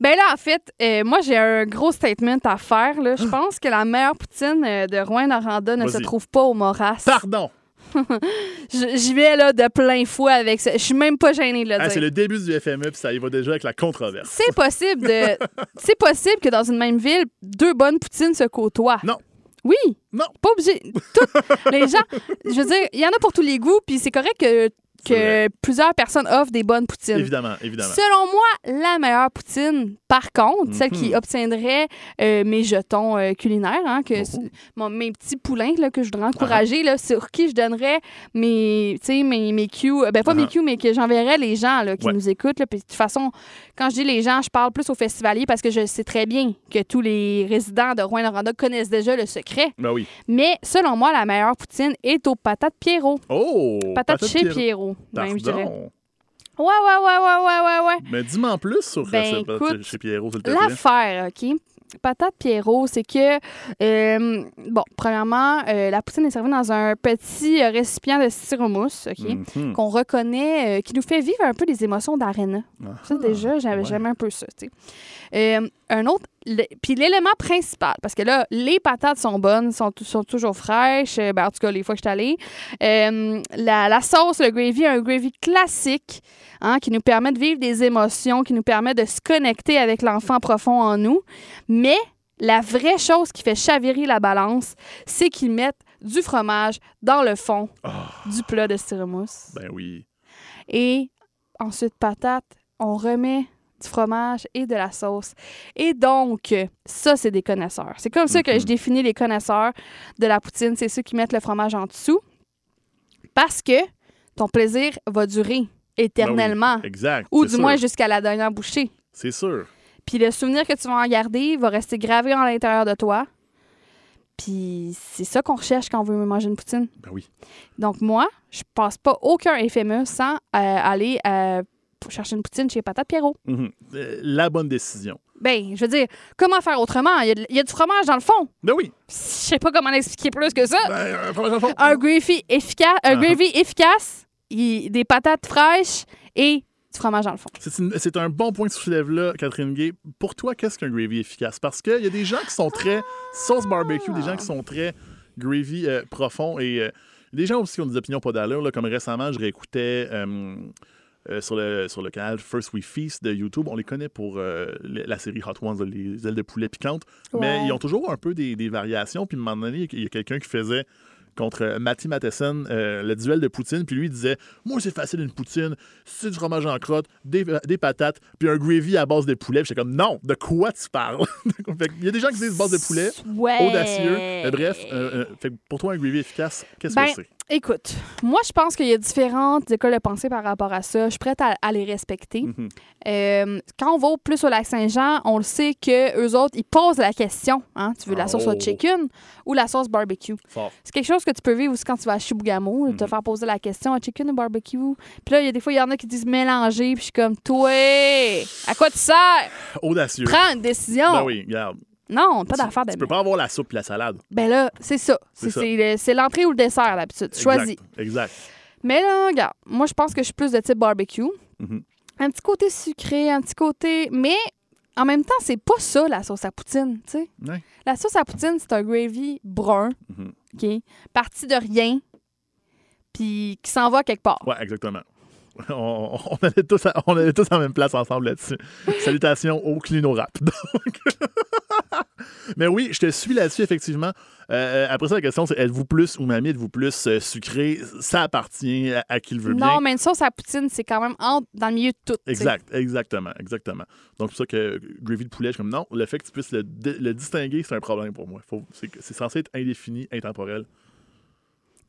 Ben là, en fait, euh, moi, j'ai un gros statement à faire. là. Je pense que la meilleure poutine euh, de Rouen-Noranda ne se trouve pas au Moras. Pardon! J'y vais là de plein fouet avec ça. Je suis même pas gênée de le Ah, dire. c'est le début du FME, puis ça y va déjà avec la controverse. C'est possible de. c'est possible que dans une même ville, deux bonnes poutines se côtoient. Non. Oui. Non. Pas obligé. Tout- les gens, je veux dire, il y en a pour tous les goûts, puis c'est correct que, que plusieurs personnes offrent des bonnes poutines. Évidemment, évidemment. Selon moi, la meilleure poutine, par contre, celle qui Mhm. obtiendrait euh, mes jetons euh, culinaires, hein, que Oh. mon- mes petits poulains là, que je voudrais encourager, là, sur qui je donnerais mes, mes, mes cues, ben pas mes Ah. cues, mais que j'enverrais les gens là, qui Ouais. nous écoutent. Là, puis de toute façon, quand je dis les gens, je parle plus aux festivaliers parce que je sais très bien que tous les résidents de Rouen-Noranda connaissent déjà le secret. Ben oui. Mais selon moi, la meilleure poutine est aux patates Pierrot. Oh! Patates chez Pierrot. Pierrot, même, je dirais. Pardon. Ouais, ouais, ouais, ouais, ouais, ouais, ouais. Mais dis-moi en plus sur euh, Ben, cette patate écoute, chez Pierrot, s'il te. L'affaire, OK? Patate Pierrot, c'est que, euh, bon, premièrement, euh, la poutine est servie dans un petit euh, récipient de styromousse, OK? Mhm. Qu'on reconnaît, euh, qui nous fait vivre un peu les émotions d'arena. Ça, Ah, déjà, j'avais ouais. j'aime un peu ça, tu sais. Euh, un autre, puis l'élément principal, parce que là, les patates sont bonnes, sont, sont toujours fraîches, euh, ben, en tout cas, les fois que je suis allée. Euh, la, la sauce, le gravy, un gravy classique, hein, qui nous permet de vivre des émotions, qui nous permet de se connecter avec l'enfant profond en nous. Mais la vraie chose qui fait chavirer la balance, c'est qu'ils mettent du fromage dans le fond du plat de styromousse. Ben oui. Et ensuite, patate, on remet du fromage et de la sauce. Et donc, ça, c'est des connaisseurs. C'est comme ça que Mhm. je définis les connaisseurs de la poutine. C'est ceux qui mettent le fromage en dessous. Parce que ton plaisir va durer Ben oui. éternellement. Exact. Ou du sûr. moins jusqu'à la dernière bouchée. C'est sûr. Puis le souvenir que tu vas en garder va rester gravé à l'intérieur de toi. Puis c'est ça qu'on recherche quand on veut manger une poutine. Ben oui. Donc moi, je passe pas aucun FME sans euh, aller euh, pour chercher une poutine chez Patate Pierrot. Mhm. Euh, La bonne décision. Ben, je veux dire, comment faire autrement? Il y a, de- il y a du fromage dans le fond. Ben oui. Je sais pas comment l'expliquer plus que ça. Ben, fromage dans le fond. Un gravy efficace, un gravy efficace, des patates fraîches et du fromage dans le fond. C'est un bon point que tu soulèves là, Catherine Gay. Pour toi, qu'est-ce qu'un gravy efficace? Parce qu'il y a des gens qui sont très sauce barbecue, des gens qui sont très gravy euh, profond et euh, des gens aussi qui ont des opinions pas d'allure. là, Comme récemment, je réécoutais euh, euh, sur, le, sur le canal First We Feast de YouTube. On les connaît pour euh, la série Hot Ones, les ailes de poulet piquantes. Mais ils ont toujours un peu des, des variations. Puis à un moment donné, il y a quelqu'un qui faisait contre euh, Matty Matheson euh, le duel de poutine. Puis lui, il disait Moi, c'est facile une poutine, c'est du fromage en crotte, des, des patates, puis un gravy à base de poulet. Puis j'étais comme Non, de quoi tu parles Il y a des gens qui disent base de poulet, Ouais. audacieux. Mais bref, euh, euh, fait pour toi, un gravy efficace, qu'est-ce Ben, que c'est? Écoute, moi, je pense qu'il y a différentes écoles de pensée par rapport à ça. Je suis prête à, à les respecter. Mhm. Euh, quand on va au plus au lac Saint-Jean, on le sait que eux autres, ils posent la question. Hein? Tu veux la sauce au Oh. chicken ou la sauce barbecue? Fort. C'est quelque chose que tu peux vivre aussi quand tu vas à Chibougamau, te Mhm. faire poser la question, un chicken ou barbecue? Puis là, il y a des fois, il y en a qui disent mélanger, puis je suis comme, toi, à quoi tu sers? Audacieux. Prends une décision. Ben oui, regarde. Non, pas d'affaire de Tu peux pas avoir la soupe et la salade. Ben là, c'est ça. C'est l'entrée ou le dessert, d'habitude. Tu choisis. Exact. Mais là, regarde, moi, je pense que je suis plus de type barbecue. Mhm. Un petit côté sucré, un petit côté. Mais en même temps, c'est pas ça, la sauce à poutine, tu sais. Ouais. La sauce à poutine, c'est un gravy brun, Mhm. OK? Parti de rien, puis qui s'en va quelque part. Ouais, exactement. On, on, allait tous à, on allait tous en même place ensemble là-dessus. Salutations au Clino Rap. Donc- Mais oui, je te suis là-dessus, effectivement. Euh, après ça, la question, c'est êtes-vous plus ou mamie, êtes-vous plus euh, sucré? Ça appartient à, à qui le veut bien. Non, mais une sauce à poutine, c'est quand même dans le milieu de tout. Exact, exactement, exactement. Donc, c'est pour ça que gravy de poulet, je suis comme non, le fait que tu puisses le, le distinguer, c'est un problème pour moi. C'est censé être indéfini, intemporel.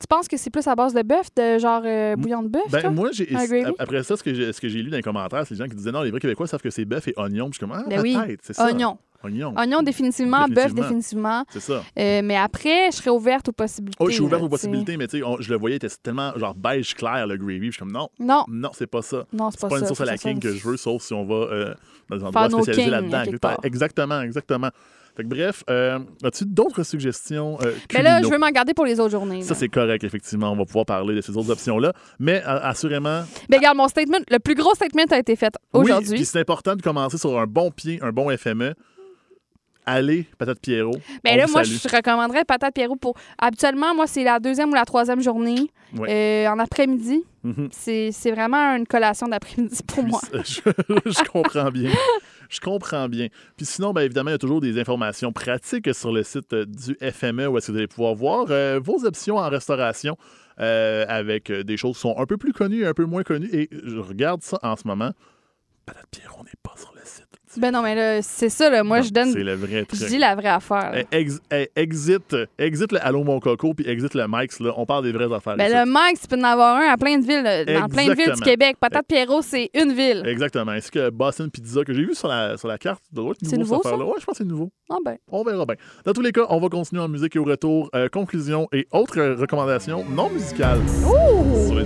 Tu penses que c'est plus à base de bœuf, de genre euh, bouillon de bœuf? Ben, moi, j'ai, après ça, ce que j'ai, ce que j'ai lu dans les commentaires, c'est les gens qui disaient non, les vrais Québécois savent que c'est bœuf et oignon. Puis je suis comme, ah, Ben oui. c'est ça. Oignon. Oignon. Oignon définitivement, bœuf Définitivement. C'est ça. Euh, mais après, je serais ouverte aux possibilités. Oh, je suis ouvert là, aux possibilités, mais tu sais, je le voyais, était tellement genre beige clair, le gravy. Je suis comme, non, Non, non, c'est pas ça. non, c'est C'est pas, pas, ça. une sauce à la king que je veux, sauf si on va euh, dans des endroits spécialisés là-dedans. Exactement, exactement. Fait que bref, euh, as-tu d'autres suggestions euh, Mais là, je veux m'en garder pour les autres journées. Ça, c'est correct, effectivement. On va pouvoir parler de ces autres options-là. Mais euh, assurément, Mais regarde, mon statement, le plus gros statement a été fait oui, aujourd'hui. puis c'est important de commencer sur un bon pied, un bon FME. Allez, Patate Pierrot. On là, moi, salue. je recommanderais patate Pierrot pour. Habituellement, moi, c'est la deuxième ou la troisième journée Ouais. euh, en après-midi. Mhm. C'est c'est vraiment une collation d'après-midi pour moi. Je, je comprends bien. Je comprends bien. Puis sinon, bien évidemment, il y a toujours des informations pratiques sur le site euh, du FME où est-ce que vous allez pouvoir voir euh, vos options en restauration euh, avec des choses qui sont un peu plus connues et un peu moins connues. Et je regarde ça en ce moment. Patate Pierrot n'est pas sur le site. Ben non, mais là, c'est ça, là. Moi, Non, je donne. C'est le vrai Je truc. dis la vraie affaire. là. Eh, ex- eh, exit, exit le Allô mon coco puis exit le Mike's. Là. On parle des vraies affaires. Ben, le Mike, tu peux en avoir un à plein de villes, là, dans plein de villes du. Québec. Patate Pierrot, c'est une ville. Exactement. Ainsi que Boston Pizza que j'ai vu sur la, sur la carte. Être C'est nouveau, nouveau, cette. Ouais, je pense que c'est nouveau. Ah ben. On verra bien. Dans tous les cas, on va continuer en musique et au retour, euh, conclusion et autres euh, recommandations non musicales sur les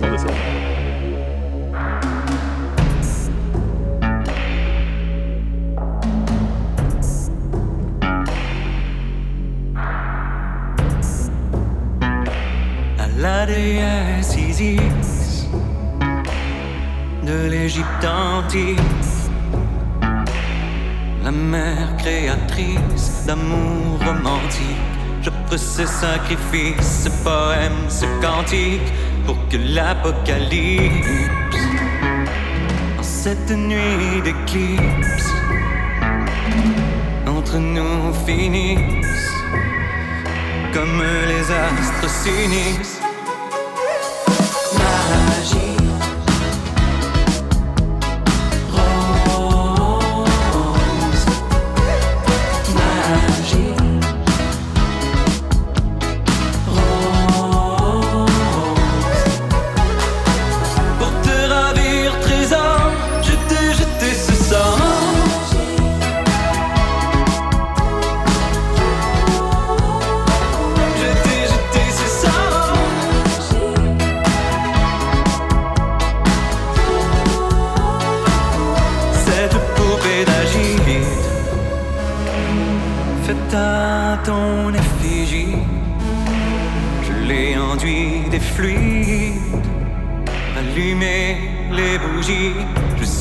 la déesse Isis de l'Égypte antique, la mère créatrice d'amour romantique. J'offre ce sacrifice, ce poème, ce cantique pour que l'apocalypse, en cette nuit d'éclipse, entre nous finisse comme les astres s'unissent.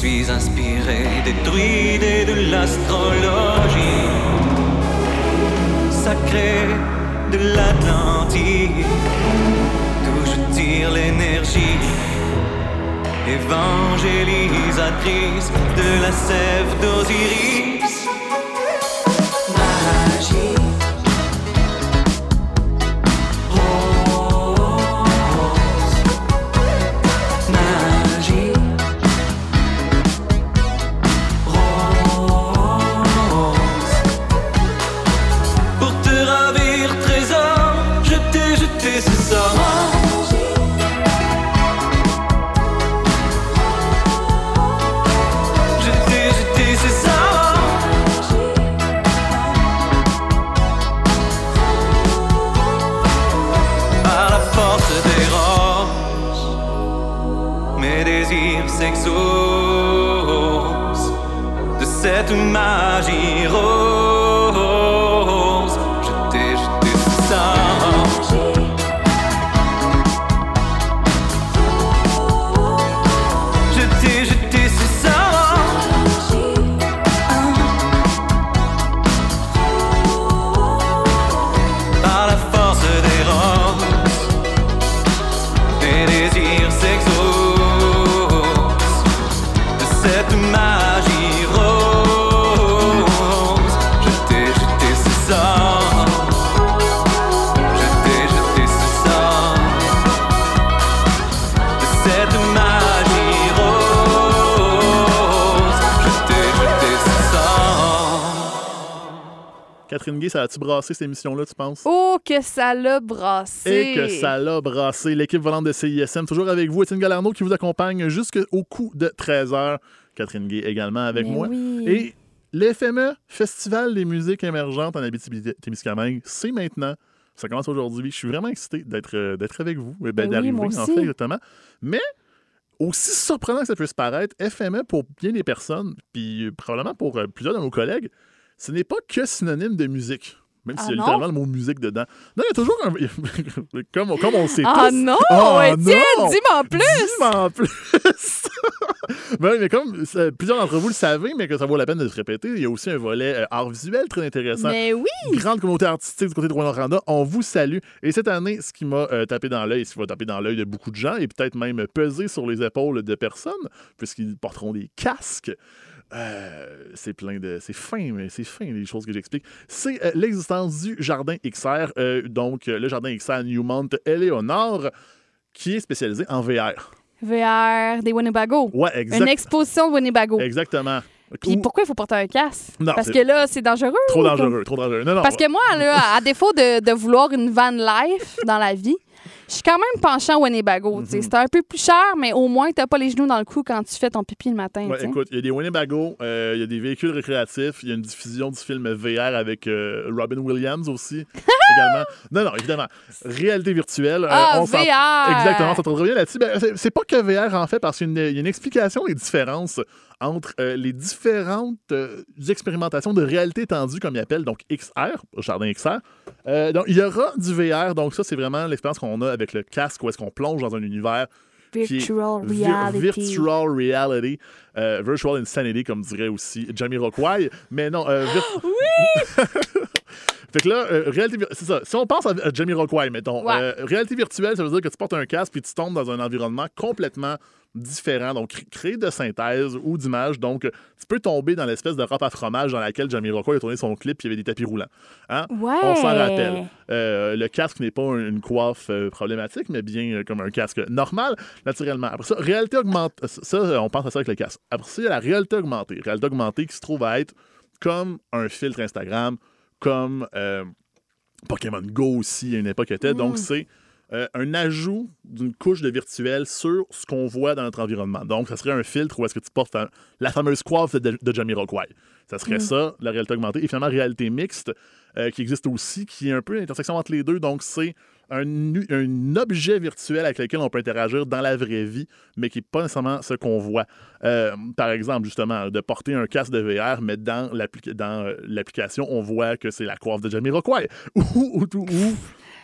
Suis inspiré des druides et de l'astrologie sacré de l'Atlantide, d'où je tire l'énergie évangélisatrice de la sève d'Osiris. Catherine Gay, ça a-tu brassé cette émission-là, tu penses? Oh, que ça l'a brassé. Et que ça l'a brassé. L'équipe volante de CISM, toujours avec vous. Étienne Galarno qui vous accompagne jusqu'au coup de 13h. Catherine Gay également avec Mais moi. oui. Et l'FME, Festival des musiques émergentes en Abitibi-Témiscamingue, c'est maintenant. Ça commence aujourd'hui. Je suis vraiment excité d'être euh, d'être avec vous, eh ben, Ben d'arriver en fait exactement. Mais aussi surprenant que ça puisse paraître, FME pour bien des personnes, puis euh, probablement pour euh, plusieurs de nos collègues, ce n'est pas que synonyme de musique. Même Ah s'il y a non? littéralement le mot musique dedans. Non, il y a toujours un. comme, comme on le sait Ah tous. non! Ah Étienne, non! dis-moi en plus! Dis-moi en plus! Ben mais comme euh, plusieurs d'entre vous le savez, mais que ça vaut la peine de se répéter, il y a aussi un volet euh, art visuel très intéressant. Mais oui! Grande communauté artistique du côté de Rwanda, on vous salue. Et cette année, ce qui m'a euh, tapé dans l'œil, ce qui va taper dans l'œil de beaucoup de gens et peut-être même peser sur les épaules de personnes, puisqu'ils porteront des casques. Euh, c'est plein de. C'est fin, mais c'est fin les choses que j'explique. C'est euh, l'existence du jardin XR, euh, donc le jardin XR Newmont Eleonore, qui est spécialisé en VR. VR des Winnebago. Ouais, exact- Une exposition de Winnebago. Exactement. Puis Ou- pourquoi il faut porter un casque? Non, Parce que là, c'est dangereux. Trop dangereux, trop dangereux. Non, non. Parce que moi, là, à défaut de, de vouloir une van life dans la vie, je suis quand même penchant au Winnebago. Mhm. C'est un peu plus cher, mais au moins, t'as pas les genoux dans le cou quand tu fais ton pipi le matin. Ouais, écoute, il y a des Winnebago, euh, il y a des véhicules récréatifs, il y a une diffusion du film VR avec euh, Robin Williams aussi, également. Non, non, évidemment. Réalité virtuelle. euh, Ah, on VR! Exactement, on s'entend bien là-dessus. Ben, c'est- pas que VR en fait, parce qu'il y a une, il y a une explication des différences entre euh, les différentes euh, expérimentations de réalité étendue, comme ils appellent, donc XR, Jardin XR. Euh, donc, il y aura du VR, donc ça, c'est vraiment l'expérience qu'on a avec le casque, où est-ce qu'on plonge dans un univers Virtual vi- reality. virtual reality. euh, virtual insanity, comme dirait aussi Jamie Rockway. Mais non, euh, vir- Fait que là, euh, réalité c'est ça. Si on pense à, Jamie Rockway, mettons, Ouais. euh, réalité virtuelle, ça veut dire que tu portes un casque puis tu tombes dans un environnement complètement différent, donc cré- créé de synthèse ou d'image. Donc, tu peux tomber dans l'espèce de robe à fromage dans laquelle Jamie Rockway a tourné son clip puis il y avait des tapis roulants. Hein? Ouais. On s'en rappelle. Euh, le casque n'est pas un- une coiffe problématique, mais bien comme un casque normal, naturellement. Après ça, réalité augmentée. Ça, on pense à ça avec le casque. Après ça, il y a la réalité augmentée. Réalité augmentée qui se trouve à être comme un filtre Instagram, comme euh, Pokémon Go aussi à une époque était. Donc, c'est euh, un ajout d'une couche de virtuel sur ce qu'on voit dans notre environnement. Donc, ça serait un filtre où est-ce que tu portes la fameuse coiffe de, de Jamie Rockway. Ça serait ça, la réalité augmentée. Et finalement, réalité mixte, euh, qui existe aussi, qui est un peu l'intersection entre les deux. Donc, c'est un, objet virtuel avec lequel on peut interagir dans la vraie vie, mais qui n'est pas nécessairement ce qu'on voit. Euh, par exemple, justement, de porter un casque de VR, mais dans euh, l'application, on voit que c'est la coiffe de Jamie Rockway. Ou, ou, ou, ou,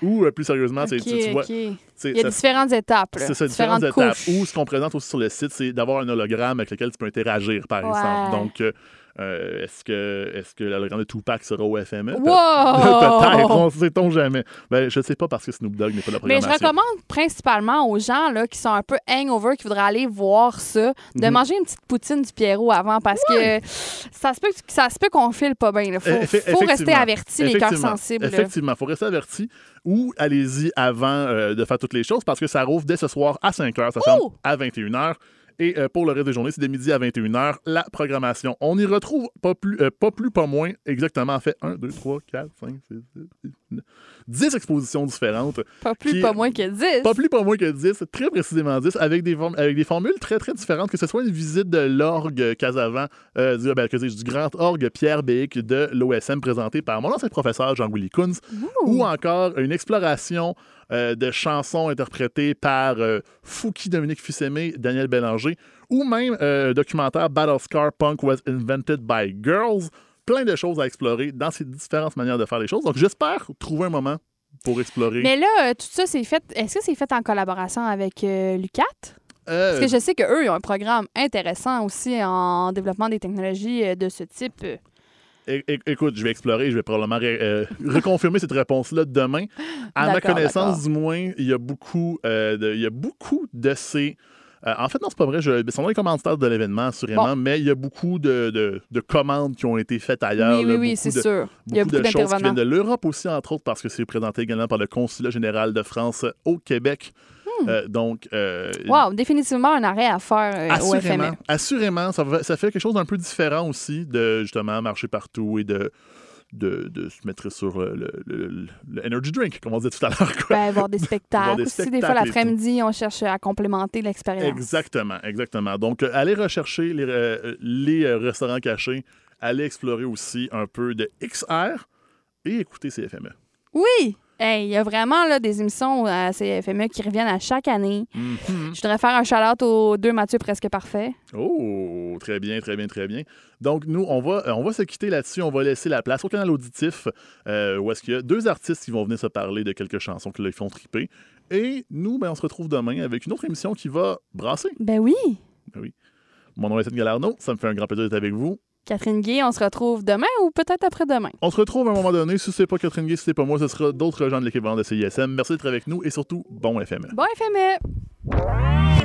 ou, euh, plus sérieusement, tu, tu vois, Il y a ça- différentes étapes. c'est ça, différentes, différentes étapes. Ou ce qu'on présente aussi sur le site, c'est d'avoir un hologramme avec lequel tu peux interagir, par Ouais. exemple. Donc, euh, euh, est-ce que, est que l'hologramme de Tupac sera au FME? Wow! Peut-être, on ne sait-on jamais. Ben, je ne sais pas parce que Snoop Dogg n'est pas la Mais je programmation. recommande principalement aux gens là, qui sont un peu hangover, qui voudraient aller voir ça, de Mhm. manger une petite poutine du Pierrot avant parce que ça se peut, ça se peut qu'on file pas bien. Il faut, rester averti, les cœurs sensibles. Effectivement, il faut rester averti. Ou allez-y avant euh, de faire toutes les choses parce que ça rouvre dès ce soir à 5 h, ça ferme à 21 h. Et euh, pour le reste des journées, c'est de midi à 21 h, la programmation. On y retrouve pas plus, euh, pas plus, pas moins, exactement, en fait, 1, 2, 3, 4, 5, 6, 7, 8, 10 expositions différentes. Pas plus, qui- pas moins que 10. Pas plus, pas moins que 10, très précisément 10, avec des, form- avec des formules très, très différentes, que ce soit une visite de l'orgue Casavant, euh, du, ben, du grand orgue Pierre Béic de l'OSM présenté par mon ancien professeur Jean-Willy Kunz, ou encore une exploration euh, de chansons interprétées par euh, Fouki Dominique Fussemé, Daniel Bélanger, ou même euh, documentaire Battle Scar Punk Was Invented by Girls. Plein de choses à explorer dans ces différentes manières de faire les choses. Donc, j'espère trouver un moment pour explorer. Mais là, euh, tout ça, c'est fait. Est-ce que c'est fait en collaboration avec euh, Lucat? Euh, Parce que je sais qu'eux, ils ont un programme intéressant aussi en développement des technologies de ce type. É- Écoute, je vais explorer, je vais probablement euh, reconfirmer cette réponse-là demain. À ma connaissance, du moins, il y a beaucoup, de, il y a beaucoup de ces. Euh, en fait, non, c'est pas vrai. Je, ils sont dans les commanditaires de l'événement, assurément, Bon. mais il y a beaucoup de, de- de commandes qui ont été faites ailleurs. oui, là, oui, oui, c'est sûr. Il y a Beaucoup de choses qui viennent de l'Europe aussi, entre autres, parce que c'est présenté également par le Consulat général de France au Québec. Euh, donc, euh, Hmm. Wow, définitivement un arrêt à faire euh, au Assurément, FME. assurément ça, ça fait quelque chose d'un peu différent aussi de justement marcher partout et de, de, de se mettre sur le, le- le- le energy drink, comme on disait tout à l'heure. Ben, voir des spectacles. Voir des aussi, des fois, l'après-midi, on cherche à complémenter l'expérience. Exactement, exactement. Donc, euh, allez rechercher les, euh, les euh, restaurants cachés, allez explorer aussi un peu de XR et écouter CFME. Oui! Hey, il y a vraiment là, des émissions à CFME qui reviennent à chaque année. Mhm. Je voudrais faire un shout-out aux deux Mathieu presque parfait. Oh, très bien, très bien, très bien. Donc, nous, on va, euh, on va se quitter là-dessus. On va laisser la place au canal auditif euh, où est-ce qu'il y a deux artistes qui vont venir se parler de quelques chansons qui leur font triper. Et nous, ben, on se retrouve demain avec une autre émission qui va brasser. Ben oui! Ben oui. Mon nom est Étienne Galarno. Ça me fait un grand plaisir d'être avec vous. Catherine Gay, on se retrouve demain ou peut-être après-demain? On se retrouve à un moment donné. Si c'est pas Catherine Gay, si c'est pas moi, ce sera d'autres gens de l'équivalent de CISM. Merci d'être avec nous et surtout, bon FME. Bon FME!